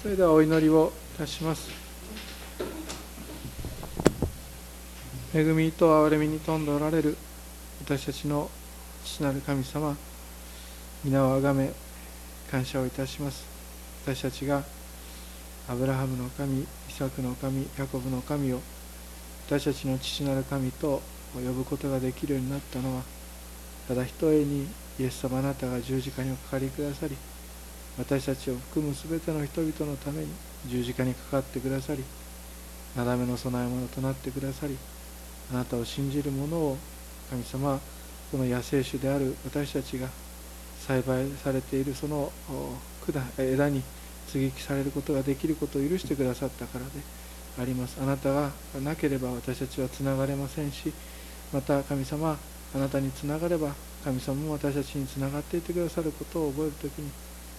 それではお祈りをいたします。恵みと憐れみに富んでおられる私たちの父なる神様皆をあがめ感謝をいたします。私たちがアブラハムの神イサクの神ヤコブの神を私たちの父なる神と呼ぶことができるようになったのはただひとえにイエス様あなたが十字架におかかりくださり私たちを含む全ての人々のために十字架にかかってくださりなだめの供え物となってくださりあなたを信じる者を神様この野生種である私たちが栽培されているその枝に接ぎ木されることができることを許してくださったからであります。あなたがなければ私たちはつながれませんしまた神様あなたにつながれば神様も私たちにつながっていてくださることを覚える時に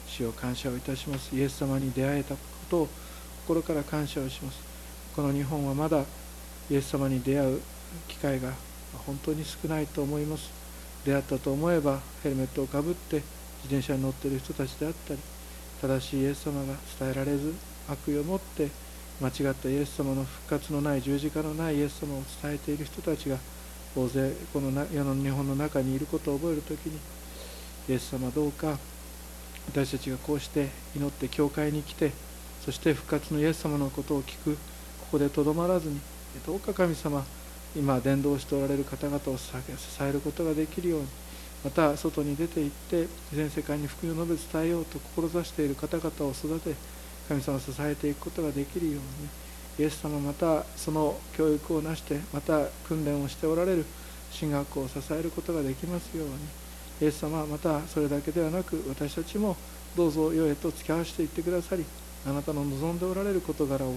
主を感謝をいたします。イエス様に出会えたことを心から感謝をします。この日本はまだイエス様に出会う機会が本当に少ないと思います。出会ったと思えばヘルメットをかぶって自転車に乗っている人たちであったり正しいイエス様が伝えられず悪意を持って間違ったイエス様の復活のない十字架のないイエス様を伝えている人たちが大勢この世の日本の中にいることを覚える時にイエス様どうか私たちがこうして祈って教会に来てそして復活のイエス様のことを聞くここでとどまらずにどうか神様今伝道しておられる方々を支えることができるようにまた外に出て行って全世界に福音を述べ伝えようと志している方々を育て神様を支えていくことができるようにイエス様またその教育をなしてまた訓練をしておられる進学校を支えることができますようにイエス様またそれだけではなく私たちもどうぞ世へと付き合わせていってくださりあなたの望んでおられる事柄を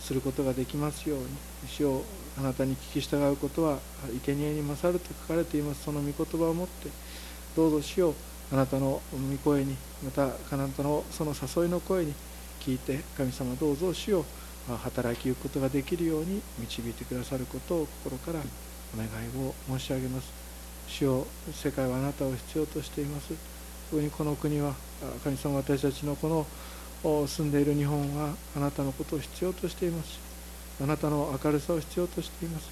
することができますように。主をあなたに聞き従うことは生贄に勝ると書かれています。その御言葉をもってどうぞ主よあなたの御声にまたあなたのその誘いの声に聞いて神様どうぞ主を働きゆくことができるように導いてくださることを心からお願いを申し上げます。主よ世界はあなたを必要としています。特にこの国は神様私たちのこの住んでいる日本はあなたのことを必要としています。あなたの明るさを必要としています。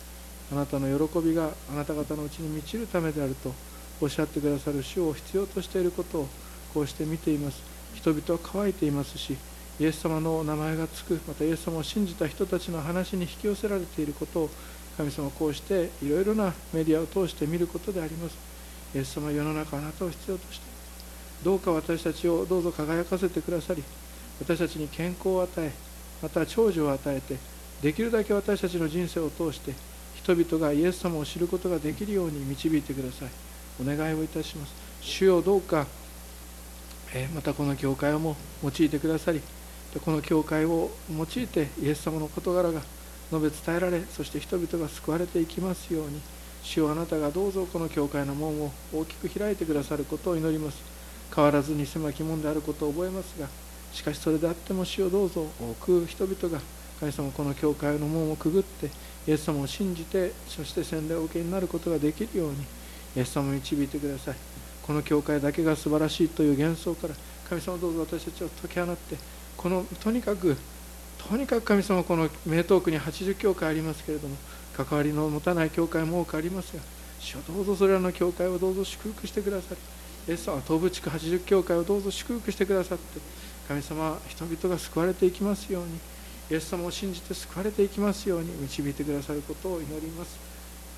あなたの喜びがあなた方のうちに満ちるためであるとおっしゃってくださる主を必要としていることをこうして見ています。人々は乾いていますしイエス様の名前がつくまたイエス様を信じた人たちの話に引き寄せられていることを神様こうしていろいろなメディアを通して見ることであります。イエス様世の中あなたを必要としてどうか私たちをどうぞ輝かせてくださり私たちに健康を与えまた長寿を与えてできるだけ私たちの人生を通して人々がイエス様を知ることができるように導いてください。お願いをいたします。主よどうか、えまたこの教会をも用いてくださりこの教会を用いてイエス様の事柄が述べ伝えられそして人々が救われていきますように主よあなたがどうぞこの教会の門を大きく開いてくださることを祈ります。変わらずに狭き門であることを覚えますがしかしそれであっても主をどうぞ多く人々が神様この教会の門をくぐってイエス様を信じてそして洗礼を受けになることができるようにイエス様を導いてください。この教会だけが素晴らしいという幻想から神様どうぞ私たちを解き放ってこのとにかくとにかく神様この名東区に80教会ありますけれども関わりの持たない教会も多くありますが主をどうぞそれらの教会をどうぞ祝福してくださりイエス様は東部地区80教会をどうぞ祝福してくださって神様人々が救われていきますようにイエス様を信じて救われていきますように導いてくださることを祈ります。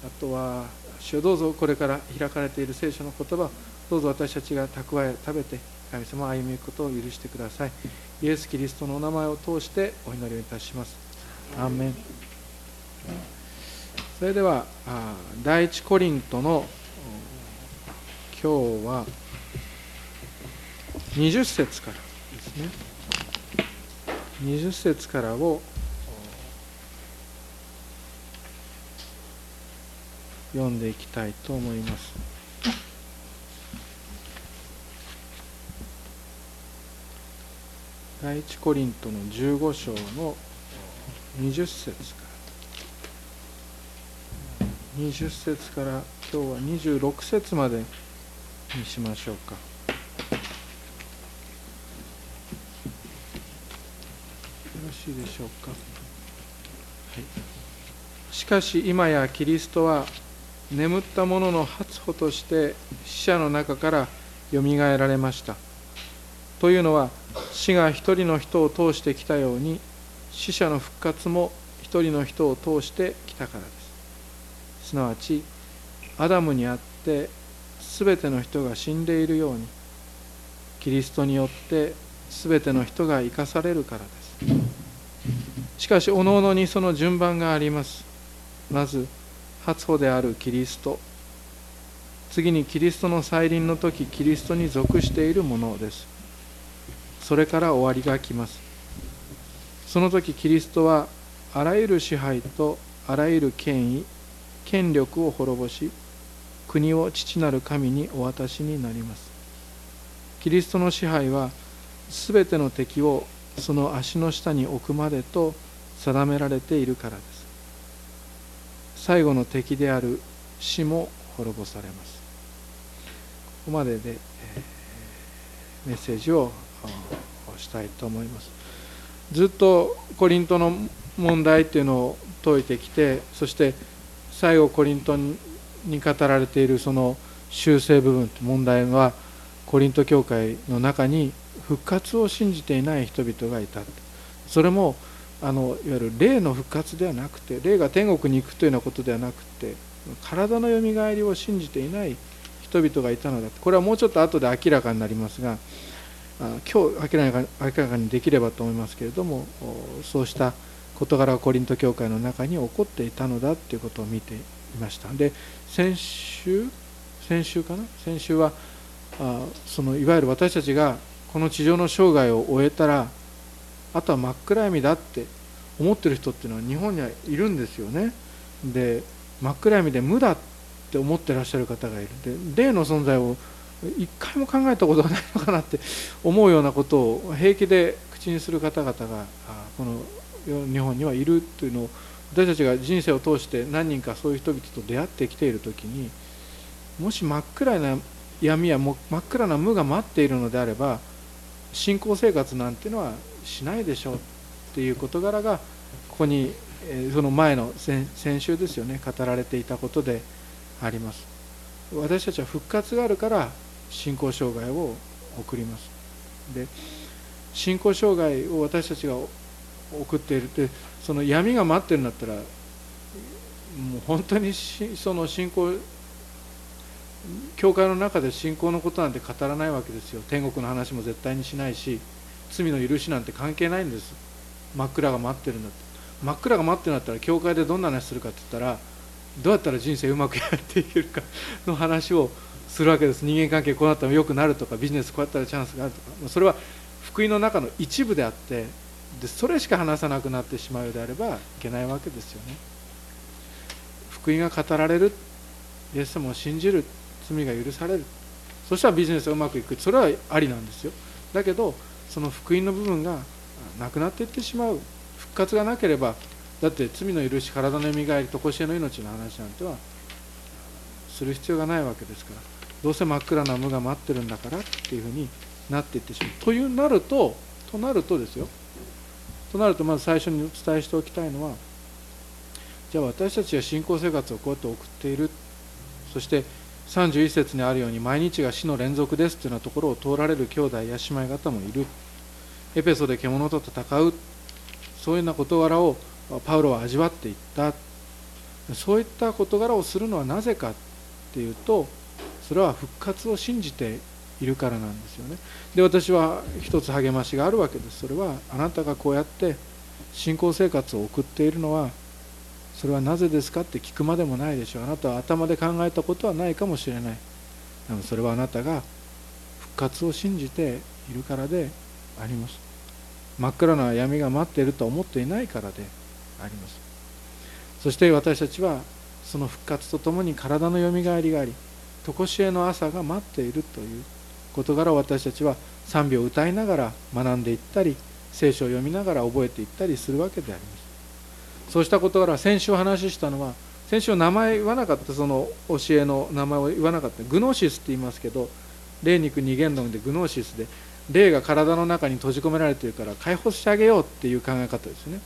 あとは主をどうぞこれから開かれている聖書の言葉どうぞ私たちが蓄え食べて神様歩みゆくことを許してください。イエス・キリストのお名前を通してお祈りをいたします。アーメン。それでは第一コリントの今日は20節からですね。20節からを読んでいきたいと思います。第一コリントの15章の20節から。20節から今日は26節までにしましょうか。ろしいでしょうか、はい、しかし今やキリストは眠った者の初歩として死者の中からよみがえられました。というのは死が一人の人を通してきたように死者の復活も一人の人を通してきたからです。すなわちアダムにあって全ての人が死んでいるようにキリストによって全ての人が生かされるからです。しかしおのおのにその順番があります。まず初歩であるキリスト。次にキリストの再臨の時キリストに属しているものです。それから終わりが来ます。その時キリストはあらゆる支配とあらゆる権威権力を滅ぼし国を父なる神にお渡しになります。キリストの支配は全ての敵をその足の下に置くまでと定められているからです。最後の敵である死も滅ぼされます。ここまでで、えー、メッセージをしたいと思います。ずっとコリントの問題っていうのを解いてきてそして最後コリントに語られているその修正部分問題はコリント教会の中に復活を信じていない人々がいた。それもあのいわゆる霊の復活ではなくて霊が天国に行くというようなことではなくて体のよみがえりを信じていない人々がいたのだこれはもうちょっと後で明らかになりますが今日明らか明らかにできればと思いますけれどもそうした事柄がコリント教会の中に起こっていたのだということを見ていました。で先週先週かな？先週はあそのいわゆる私たちがこの地上の生涯を終えたらあとは真っ暗闇だって思ってる人っていうのは日本にはいるんですよね。で真っ暗闇で無だって思ってらっしゃる方がいる。で霊の存在を一回も考えたことがないのかなって思うようなことを平気で口にする方々がこの日本にはいるというのを私たちが人生を通して何人かそういう人々と出会ってきている時にもし真っ暗な闇や真っ暗な無が待っているのであれば信仰生活なんてのはしないでしょうっていう事柄がここにその前の先週ですよね語られていたことであります。私たちは復活があるから信仰障害を送ります。で信仰障害を私たちが送っている。ってその闇が待ってるんだったらもう本当にその信仰教会の中で信仰のことなんて語らないわけですよ。天国の話も絶対にしないし罪の許しなんて関係ないんです。真っ暗が待ってるんだって真っ暗が待ってるんだったら教会でどんな話するかって言ったらどうやったら人生うまくやっていけるかの話をするわけです。人間関係こうなったら良くなるとかビジネスこうやったらチャンスがあるとか。それは福音の中の一部であってでそれしか話さなくなってしまうようであればいけないわけですよね。福音が語られるイエス様を信じる罪が許される。そしたらビジネスがうまくいく。それはありなんですよ。だけどその福音の部分がなくなっていってしまう。復活がなければだって罪の許し体のよみがえり常しえの命の話なんてはする必要がないわけですから。どうせ真っ暗な無が待ってるんだからっていうふうになっていってしまう。というなるととなるとですよ。となるとまず最初にお伝えしておきたいのはじゃあ私たちは信仰生活をこうやって送っている。そして31節にあるように毎日が死の連続ですというようなところを通られる兄弟や姉妹方もいる。エペソで獣と戦う。そういうような事柄をパウロは味わっていった。そういった事柄をするのはなぜかっていうとそれは復活を信じているからなんですよね。で私は一つ励ましがあるわけです。それはあなたがこうやって信仰生活を送っているのはそれはなぜですかって聞くまでもないでしょう。あなたは頭で考えたことはないかもしれない。でもそれはあなたが復活を信じているからであります。真っ暗な闇が待っていると思っていないからであります。そして私たちはその復活とともに体のよみがえりがあり常しえの朝が待っているという事柄を私たちは賛美を歌いながら学んでいったり聖書を読みながら覚えていったりするわけであります。そうした事柄先週お話ししたのは先週名前言わなかったその教えの名前を言わなかったグノーシスって言いますけど霊肉二元論でグノーシスで霊が体の中に閉じ込められているから解放してあげようっていう考え方ですね。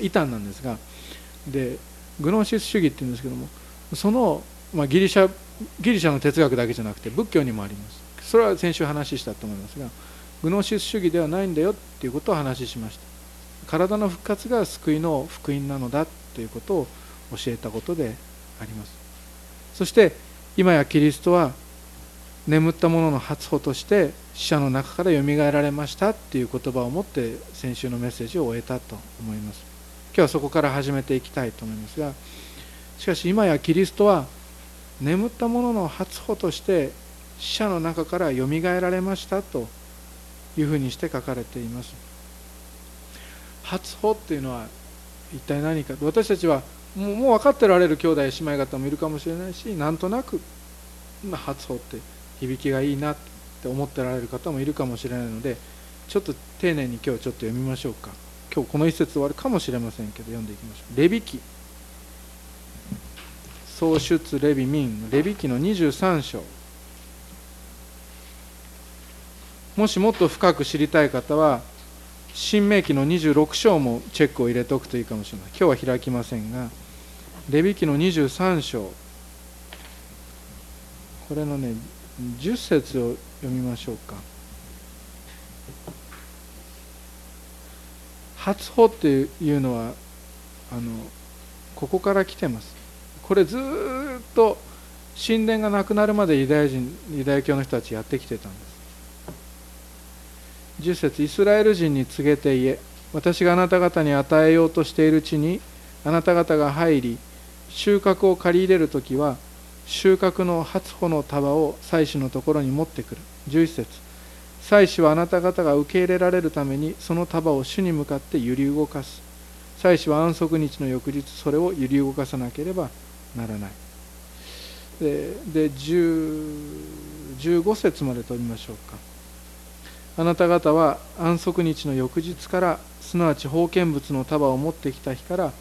異端なんですがでグノーシス主義っていうんですけどもその、まあ、ギリシャギリシャの哲学だけじゃなくて仏教にもあります。それは先週話したと思いますがグノシス主義ではないんだよっていうことを話しました。体の復活が救いの福音なのだということを教えたことであります。そして今やキリストは眠った者の初歩として死者の中からよみがえられましたっていう言葉を持って先週のメッセージを終えたと思います。今日はそこから始めていきたいと思いますがしかし今やキリストは眠った者の初歩として死者の中からよみがえられましたというふうにして書かれています。初歩っていうのは一体何か？私たちはもうもう分かってられる兄弟姉妹方もいるかもしれないしなんとなく、初歩って響きがいいなって思ってられる方もいるかもしれないのでちょっと丁寧に今日ちょっと読みましょうか。今日この一節終わるかもしれませんけど読んでいきましょう。レビ記。創出レビ民レビ記の23章。もしもっと深く知りたい方は新明記の26章もチェックを入れておくといいかもしれない。今日は開きませんがレビ記の23章。これのね10節を読みましょうか。初歩っていうのはあのここから来てます。これずっと神殿がなくなるまでユダヤ人ユダヤ教の人たちやってきてたんです。10節イスラエル人に告げて言え私があなた方に与えようとしている地にあなた方が入り収穫を借り入れる時は収穫の初穂の束を祭司のところに持ってくる。11節祭司はあなた方が受け入れられるためにその束を主に向かって揺り動かす。祭司は安息日の翌日それを揺り動かさなければならない。でで15節まで取りましょうか。あなた方は安息日の翌日からすなわち封建物の束を持ってきた日から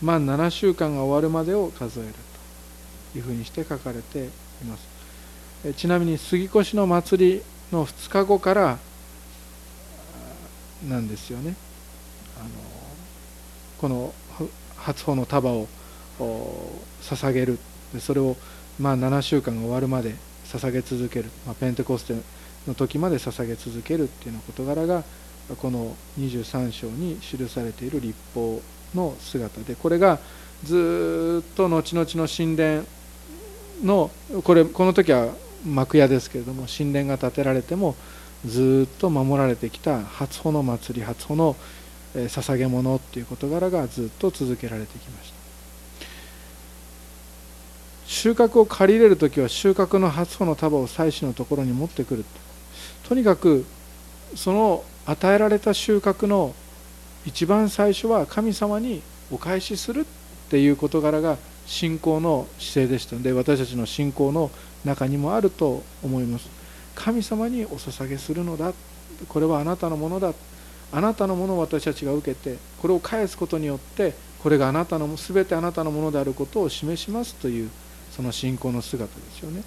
満7週間が終わるまでを数えるというふうにして書かれています。ちなみに杉越の祭りの2日後からなんですよね。あのこの初歩の束を捧げる。それをまあ7週間が終わるまで捧げ続ける、まあ、ペンテコステの時まで捧げ続けるっていうような事柄がこの23章に記されている立法の姿でこれがずっと後々の神殿のこれこの時は幕屋ですけれども神殿が建てられてもずっと守られてきた初穂の祭り初穂の捧げ物っていう事柄がずっと続けられてきました。収穫を借り入れる時は収穫の初穂の束を祭司のところに持ってくる。とにかくその与えられた収穫の一番最初は神様にお返しするっていう事柄が信仰の姿勢でした。ので私たちの信仰の中にもあると思います。神様にお捧げするのだ。これはあなたのものだ。あなたのものを私たちが受けてこれを返すことによってこれがあなたの全てあなたのものであることを示しますというその信仰の姿ですよね、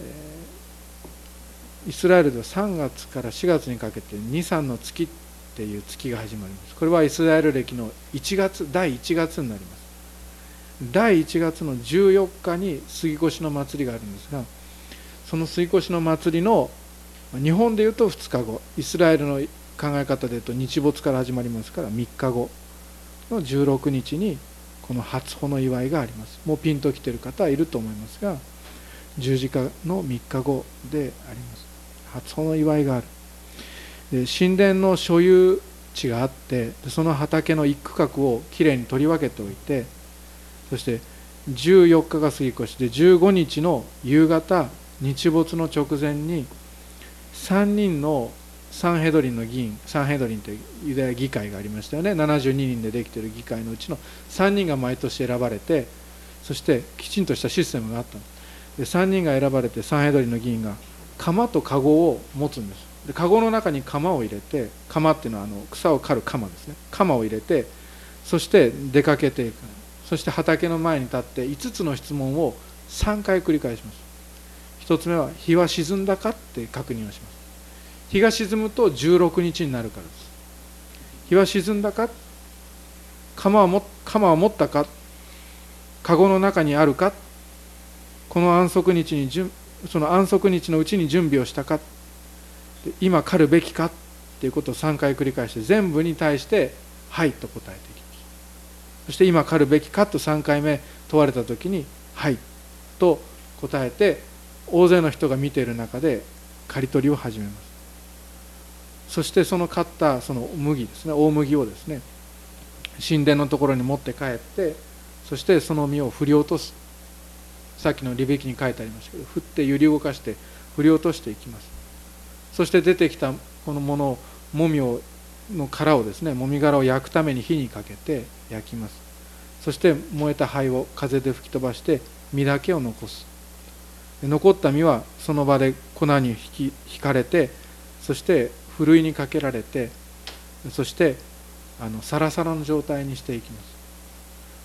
えー、イスラエルでは3月から4月にかけて23の月っていう月が始まります。これはイスラエル歴の1月第1月になります。第1月の14日に杉越の祭りがあるんですがその杉越の祭りの日本でいうと2日後イスラエルの考え方でいうと日没から始まりますから3日後の16日にこの初穂の祝いがあります。もうピンときてる方はいると思いますが十字架の3日後であります。初穂の祝いがある。で神殿の所有地があってその畑の一区画をきれいに取り分けておいてそして14日が過ぎ越して15日の夕方日没の直前に3人のサンヘドリンの議員サンヘドリンというユダヤ議会がありましたよね。72人でできている議会のうちの3人が毎年選ばれてそしてきちんとしたシステムがあった。で3人が選ばれてサンヘドリンの議員が釜と籠を持つんです。で籠の中に釜を入れて釜っていうのはあの草を刈る釜ですね。釜を入れてそして出かけていく。そして畑の前に立って5つの質問を3回繰り返します。1つ目は日は沈んだかって確認をします。日が沈むと16日になるからです。日は沈んだか鎌は鎌は持ったか籠の中にあるかこの安息日にその安息日のうちに準備をしたか今狩るべきかっていうことを3回繰り返して全部に対して「はい」と答えていきます。そして今狩るべきかと3回目問われた時に「はい」と答えて大勢の人が見ている中で刈り取りを始めます。そしてその買ったその麦ですね大麦をですね神殿のところに持って帰ってそしてその実を振り落とすさっきの利べきに書いてありましたけど振って揺り動かして振り落としていきます。そして出てきたこのものをもみをの殻をですねもみ殻を焼くために火にかけて焼きます。そして燃えた灰を風で吹き飛ばして実だけを残す。残った実はその場で粉に引き引かれてそしてふるいにかけられてそしてあのサラサラの状態にしていきます。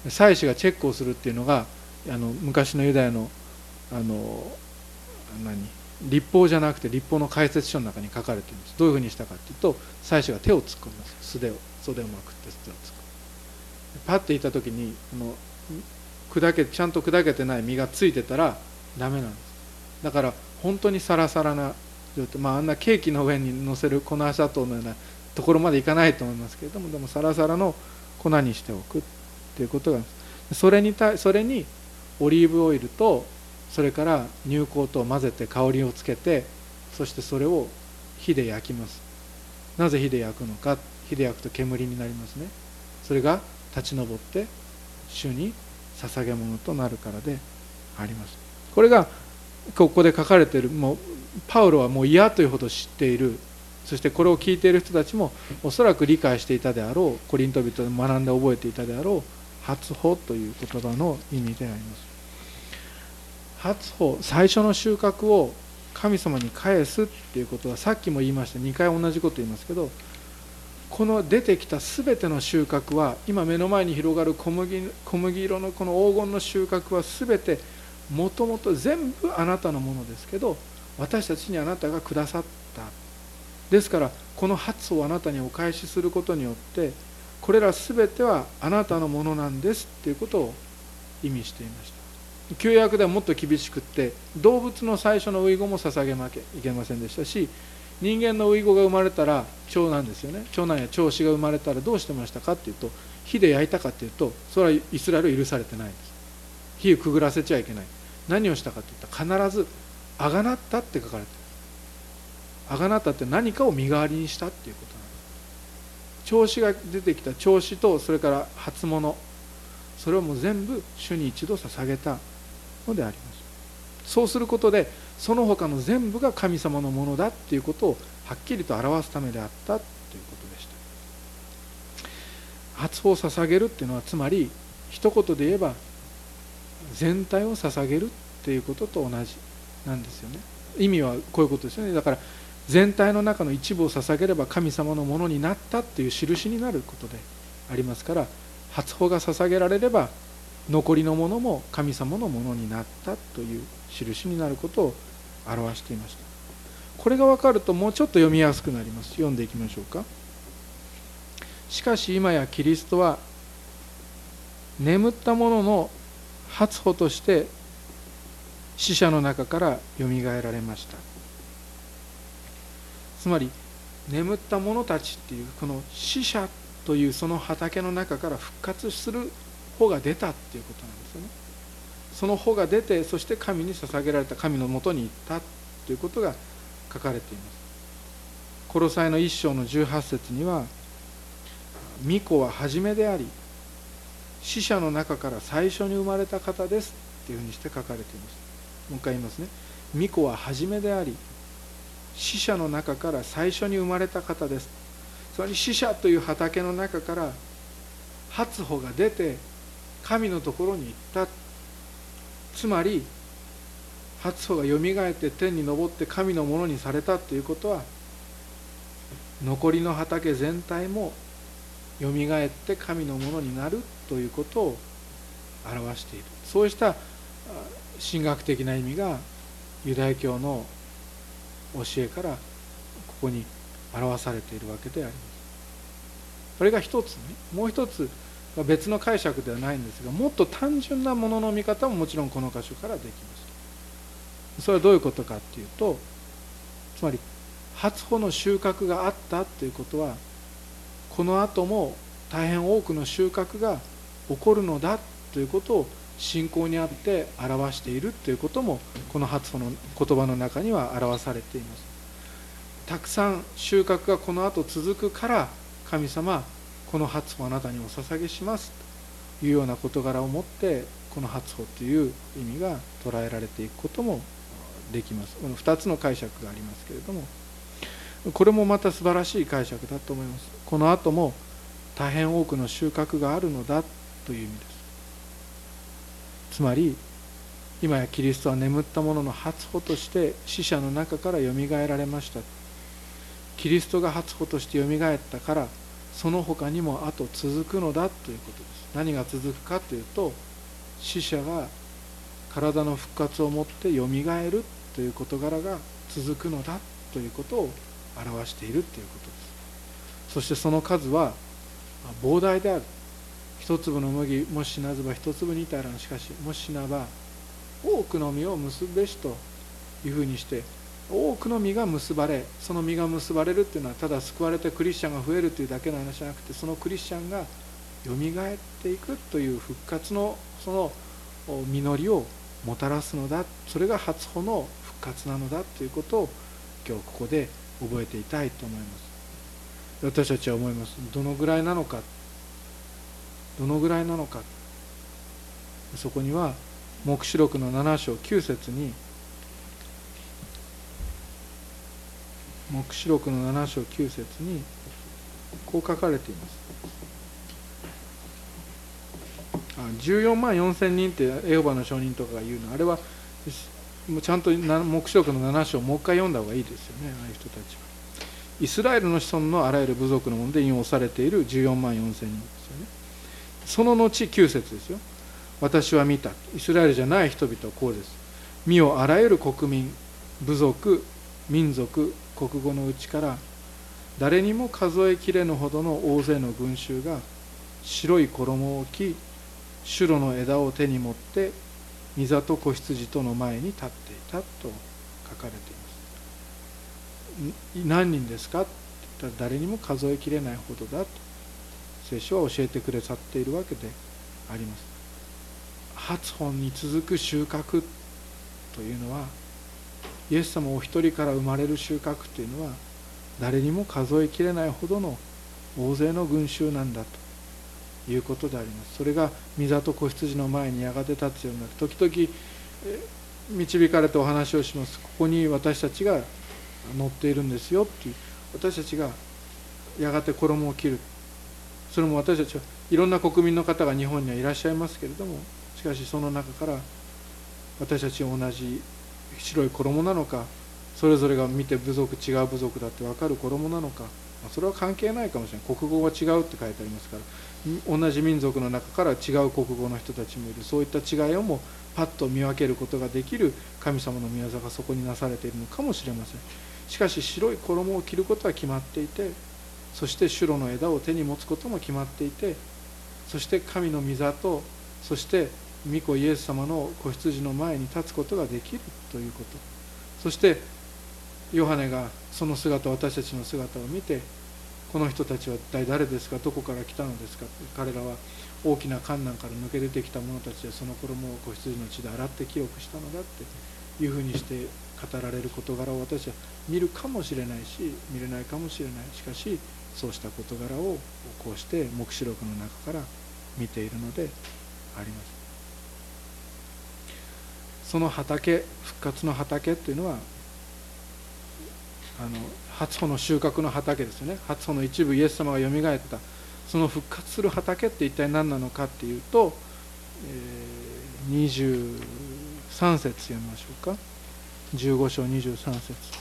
祭司がチェックをするっていうのがあの昔のユダヤのあの何立法じゃなくて立法の解説書の中に書かれています。どういうふうにしたかっていうと祭司が手を突っ込みます。素手を袖をまくって手を突っ込む。パッていた時にこの砕けちゃんと砕けてない実がついてたらダメなんです。だから本当にサラサラな状態まああんなケーキの上に乗せる粉砂糖のようなところまでいかないと思いますけれどもでもサラサラの粉にしておくっていうことがそれに対それにオリーブオイルとそれから乳香と混ぜて香りをつけてそしてそれを火で焼きます。なぜ火で焼くのか火で焼くと煙になりますね。それが立ち上って主に捧げ物となるからであります。これがここで書かれているもうパウロはもう嫌というほど知っている。そしてこれを聞いている人たちもおそらく理解していたであろうコリント人で学んで覚えていたであろう初歩という言葉の意味であります。初歩最初の収穫を神様に返すっていうことはさっきも言いました2回同じこと言いますけどこの出てきた全ての収穫は今目の前に広がる小麦小麦色のこの黄金の収穫は全てもともと全部あなたのものですけど私たちにあなたがくださった。ですからこの発をあなたにお返しすることによってこれら全てはあなたのものなんですっていうことを意味していました。旧約ではもっと厳しくって動物の最初の遺語も捧げなきゃいけませんでしたし人間の遺語が生まれたら長男ですよね。長男や長子が生まれたらどうしてましたかっていうと火で焼いたかっていうとそれはイスラエル許されてないんです。火をくぐらせちゃいけない。何をしたかっていったら必ずあがなったって書かれてる。あがなったって何かを身代わりにしたっていうことなんです調子が出てきた調子とそれから初物それをもう全部主に一度捧げたのであります。そうすることでその他の全部が神様のものだっていうことをはっきりと表すためであったということでした。初歩を捧げるっていうのはつまり一言で言えば全体を捧げるっていうことと同じなんですよね。意味はこういうことですよね。だから全体の中の一部を捧げれば神様のものになったっていう印になることでありますから初歩が捧げられれば残りのものも神様のものになったという印になることを表していました。これが分かるともうちょっと読みやすくなります。読んでいきましょうか。しかし今やキリストは眠ったものの初歩として死者の中からよみがえられました。つまり眠った者たちっていうこの死者というその畑の中から復活する穂が出たっていうことなんですよね。その穂が出てそして神に捧げられた神のもとに行ったということが書かれています。コロサイの一章の18節には「巫女は初めであり死者の中から最初に生まれた方です」っていうふうにして書かれています。もう一回言いますね。巫女は初めであり死者の中から最初に生まれた方です。つまり死者という畑の中から初歩が出て神のところに行った。つまり初歩がよみがえって天に昇って神のものにされたということは残りの畑全体もよみがえって神のものになる。ということを表している。そうした神学的な意味がユダヤ教の教えからここに表されているわけであります。それが一つ。ねもう一つ別の解釈ではないんですがもっと単純なものの見方ももちろんこの箇所からできますそれはどういうことかっていうとつまり初穂の収穫があったということはこの後も大変多くの収穫が起こるのだということを信仰にあって表しているということもこの初穂の言葉の中には表されています。たくさん収穫がこの後続くから神様この初穂あなたにお捧げしますというような事柄を持ってこの初穂という意味が捉えられていくこともできます。この2つの解釈がありますけれどもこれもまた素晴らしい解釈だと思います。この後も大変多くの収穫があるのだという意味です。つまり今やキリストは眠った者の初歩として死者の中からよみがえられました。キリストが初歩としてよみがえったからその他にもあと続くのだということです。何が続くかというと死者が体の復活をもってよみがえるという事柄が続くのだということを表しているということです。そしてその数は膨大である。一粒の麦もし死なずば一粒にたらん。しかしもし死なば多くの実を結ぶべしというふうにして多くの実が結ばれその実が結ばれるっていうのはただ救われてクリスチャンが増えるというだけの話じゃなくてそのクリスチャンがよみがえっていくという復活のその実りをもたらすのだそれが初歩の復活なのだということを今日ここで覚えていたいと思います。私たちは思います。どのぐらいなのか。どのぐらいなのか。そこには黙示録の7章9節に黙示録の7章9節にこう書かれています。あ14万4千人ってエホバの証人とかが言うの。あれはちゃんと黙示録の7章をもう一回読んだ方がいいですよね。ああいう人たちは。イスラエルの子孫のあらゆる部族のもので引用されている14万4千人。その後9節ですよ。私は見た。イスラエルじゃない人々はこうです。見よあらゆる国民部族民族国語のうちから誰にも数えきれぬほどの大勢の群衆が白い衣を着シュロの枝を手に持って御座と子羊との前に立っていたと書かれています。何人ですか？って言ったら誰にも数えきれないほどだと。聖書は教えてくださっているわけであります。発本に続く収穫というのはイエス様お一人から生まれる収穫というのは誰にも数えきれないほどの大勢の群衆なんだということであります。それが御座と子羊の前にやがて立つようになる時々導かれてお話をします。ここに私たちが乗っているんですよっていう私たちがやがて衣を切る。それも私たちはいろんな国民の方が日本にはいらっしゃいますけれどもしかしその中から私たち同じ白い衣なのかそれぞれが見て部族違う部族だって分かる衣なのかそれは関係ないかもしれない。国語は違うって書いてありますから同じ民族の中から違う国語の人たちもいる。そういった違いをもパッと見分けることができる神様の御業がそこになされているのかもしれません。しかし白い衣を着ることは決まっていてそしてシュロの枝を手に持つことも決まっていてそして神の御座とそして御子イエス様の子羊の前に立つことができるということ。そしてヨハネがその姿私たちの姿を見てこの人たちは一体誰ですか？どこから来たのですか？彼らは大きな観難から抜け出てきた者たちでその衣を子羊の血で洗って清くしたのだっていうふうにして語られる事柄を私は見るかもしれないし見れないかもしれない。しかしそうした事柄をこうして黙示録の中から見ているのであります。その畑復活の畑っていうのはあの初穂の収穫の畑ですよね。初穂の一部イエス様がよみがえった。その復活する畑って一体何なのかっていうと、えー、23節読みましょうか。15章23節。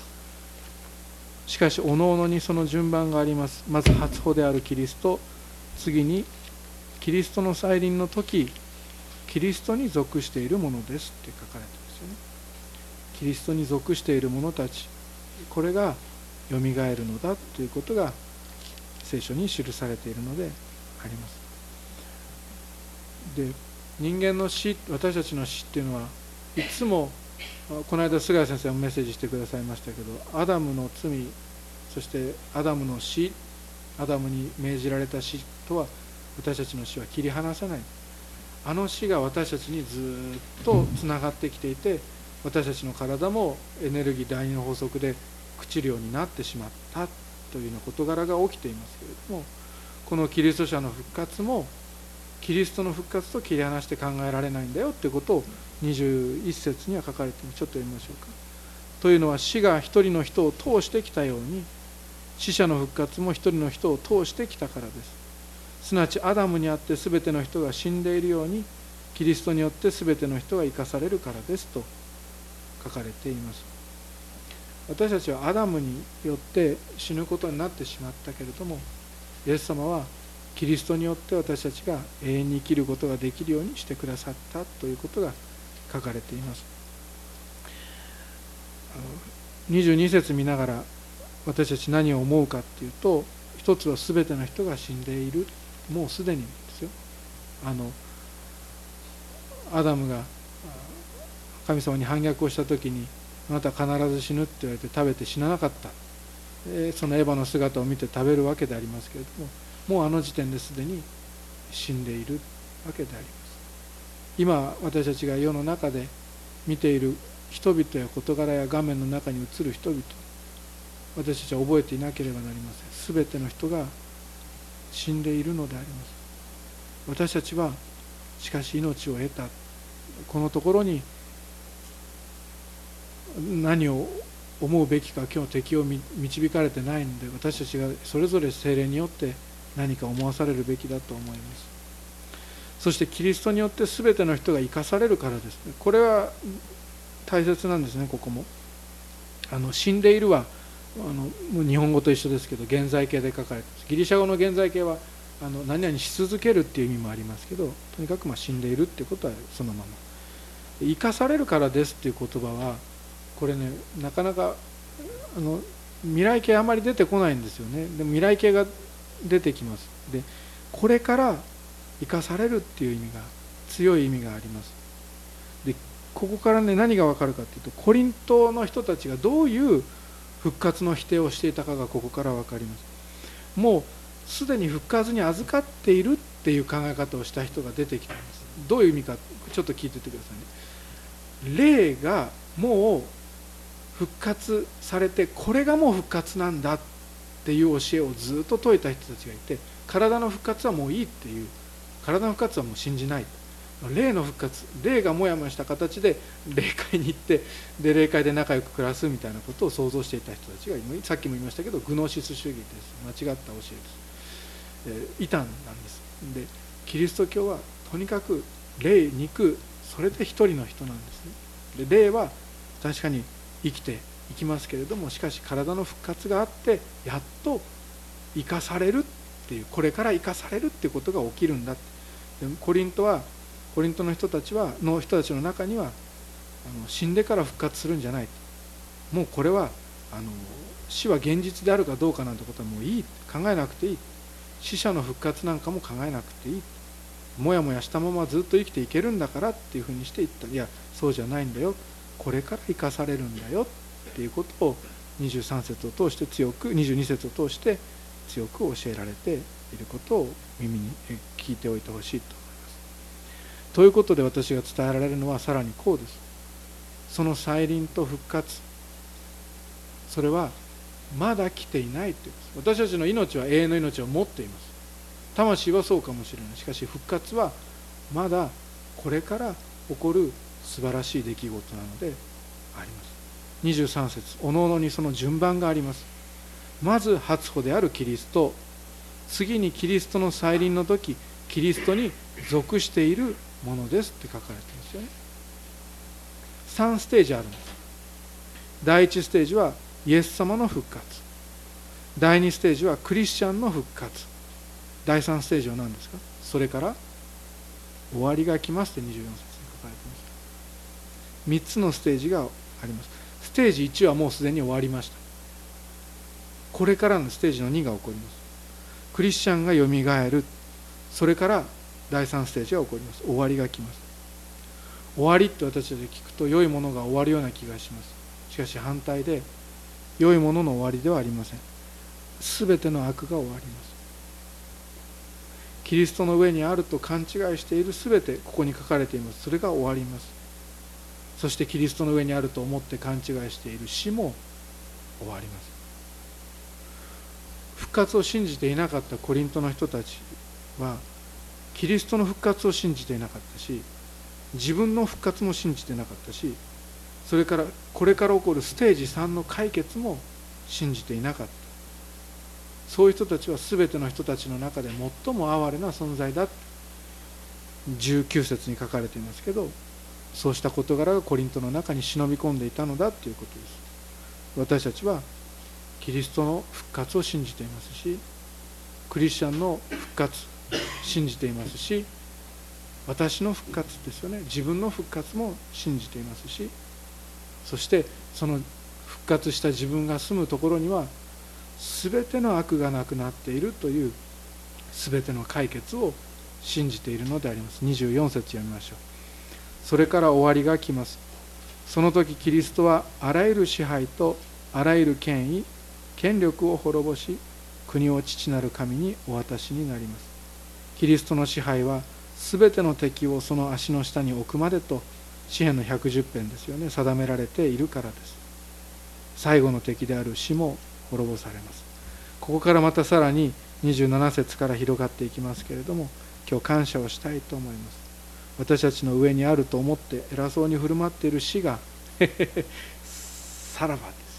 しかしおのおのにその順番があります。まず初歩であるキリスト。次にキリストの再臨の時キリストに属しているものですって書かれてますよね。キリストに属している者たちこれがよみがえるのだということが聖書に記されているのであります。で人間の死私たちの死っていうのはいつもこの間菅谷先生もメッセージしてくださいましたけどアダムの罪そしてアダムの死アダムに命じられた死とは私たちの死は切り離せない。あの死が私たちにずっとつながってきていて私たちの体もエネルギー第二の法則で朽ちるようになってしまったというような事柄が起きていますけれどもこのキリスト者の復活もキリストの復活と切り離して考えられないんだよということを21節には書かれているちょっと読みましょうか。というのは死が一人の人を通してきたように死者の復活も一人の人を通してきたからです。すなわちアダムにあって全ての人が死んでいるようにキリストによって全ての人が生かされるからですと書かれています私たちはアダムによって死ぬことになってしまったけれどもイエス様はキリストによって私たちが永遠に生きることができるようにしてくださったということが書かれています。22節見ながら私たち何を思うかっていうと一つは全ての人が死んでいるもうすでにですよ。あのアダムが神様に反逆をした時にあなた必ず死ぬって言われて食べて死ななかった。そのエヴァの姿を見て食べるわけでありますけれどももうあの時点ですでに死んでいるわけであります。今私たちが世の中で見ている人々や事柄や画面の中に映る人々私たちは覚えていなければなりません。全ての人が死んでいるのであります。私たちはしかし命を得た。このところに何を思うべきか今日敵を導かれてないので私たちがそれぞれ精霊によって何か思わされるべきだと思います。そしてキリストによって全ての人が生かされるからです。ねこれは大切なんですねここも。あの死んでいるはあの日本語と一緒ですけど現在形で書かれてます。ギリシャ語の現在形はあの何々し続けるっていう意味もありますけどとにかくま死んでいるっていうことはそのまま。生かされるからですっていう言葉はこれねなかなかあの未来形あまり出てこないんですよね。でも未来形が出てきます。でこれから生かされるっていう意味が強い意味があります。でここからね何が分かるかっていうとコリントの人たちがどういう復活の否定をしていたかがここから分かります。もうすでに復活に預かっているっていう考え方をした人が出てきたんです。どういう意味かちょっと聞いててくださいね。霊がもう復活されてこれがもう復活なんだっていう教えをずっと説いた人たちがいて体の復活はもういいっていう体の復活はもう信じない。霊の復活霊がもやもやした形で霊界に行ってで霊界で仲良く暮らすみたいなことを想像していた人たちがさっきも言いましたけどグノシス主義です。間違った教えです、え異端なんです。でキリスト教はとにかく霊肉それで一人の人なんですね。で霊は確かに生きていきますけれどもしかし体の復活があってやっと生かされるっていうこれから生かされるっていうことが起きるんだ。コリントはコリントの人たちはの人たちの中にはあの死んでから復活するんじゃない。もうこれはあの死は現実であるかどうかなんてことはもういい。考えなくていい。死者の復活なんかも考えなくていい。もやもやしたままずっと生きていけるんだからっていうふうにして言った。いやそうじゃないんだよ。これから生かされるんだよ。っていうことを23節を通して強く22節を通して強く教えられていることを耳に聞いておいてほしいと思います。ということで私が伝えられるのはさらにこうです。その再臨と復活。それはまだ来ていないというです。私たちの命は永遠の命を持っています。魂はそうかもしれない。しかし復活はまだこれから起こる素晴らしい出来事なのであります。23節。おのおのにその順番があります。まず初歩であるキリスト次にキリストの再臨の時キリストに属しているものですって書かれてますよね。3ステージあるんです。第1ステージはイエス様の復活。第2ステージはクリスチャンの復活。第3ステージは何ですか？それから終わりが来ますって24節に書かれてます3つのステージがあります。ステージ1はもうすでに終わりました。これからのステージの2が起こります。クリスチャンがよみがえる。それから第3ステージが起こります。終わりが来ます。終わりって私たちで聞くと良いものが終わるような気がします。しかし反対で良いものの終わりではありません。全ての悪が終わります。キリストの上にあると勘違いしている全てここに書かれています。それが終わります。そしてキリストの上にあると思って勘違いしている死も終わります。復活を信じていなかったコリントの人たちはキリストの復活を信じていなかったし自分の復活も信じてなかったしそれからこれから起こるステージ3の解決も信じていなかった。そういう人たちは全ての人たちの中で最も哀れな存在だ19節に書かれていますけどそうした事柄がコリントの中に忍び込んでいたのだということです。私たちはキリストの復活を信じていますしクリスチャンの復活信じていますし私の復活ですよね。自分の復活も信じていますしそしてその復活した自分が住むところには全ての悪がなくなっているという全ての解決を信じているのであります。24節読みましょう。それから終わりが来ます。その時キリストはあらゆる支配とあらゆる権威権力を滅ぼし国を父なる神にお渡しになります。キリストの支配は全ての敵をその足の下に置くまでと詩篇の110編ですよね定められているからです。最後の敵である死も滅ぼされます。ここからまたさらに27節から広がっていきますけれども今日感謝をしたいと思います。私たちの上にあると思って偉そうに振る舞っている死がさらばです。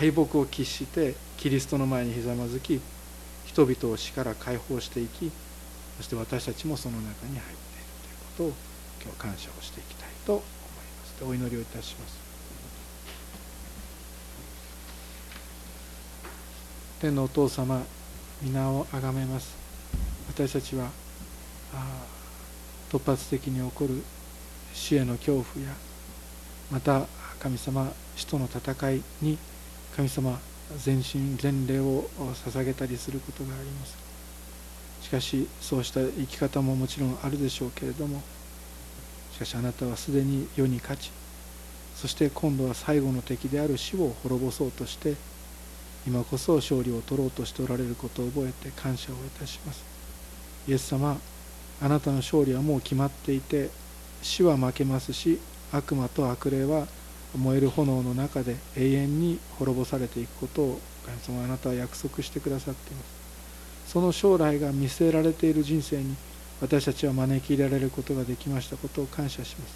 敗北を喫してキリストの前にひざまずき人々を死から解放していきそして私たちもその中に入っているということを今日感謝をしていきたいと思います。お祈りをいたします。天のお父様皆をあがめます。私たちは突発的に起こる死への恐怖やまた神様死との戦いに神様全身全霊を捧げたりすることがあります。しかしそうした生き方ももちろんあるでしょうけれどもしかしあなたはすでに世に勝ちそして今度は最後の敵である死を滅ぼそうとして今こそ勝利を取ろうとしておられることを覚えて感謝をいたします。イエス様あなたの勝利はもう決まっていて死は負けますし悪魔と悪霊は燃える炎の中で永遠に滅ぼされていくことを神様あなたは約束してくださっています。その将来が見据えられている人生に私たちは招き入れられることができましたことを感謝します。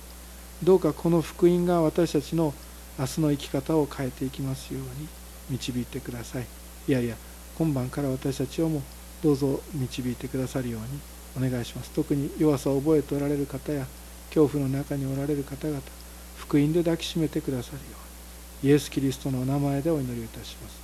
どうかこの福音が私たちの明日の生き方を変えていきますように導いてください。いやいや今晩から私たちをもどうぞ導いてくださるようにお願いします。特に弱さを覚えておられる方や恐怖の中におられる方々福音で抱きしめてくださるようにイエス・キリストのお名前でお祈りいたします。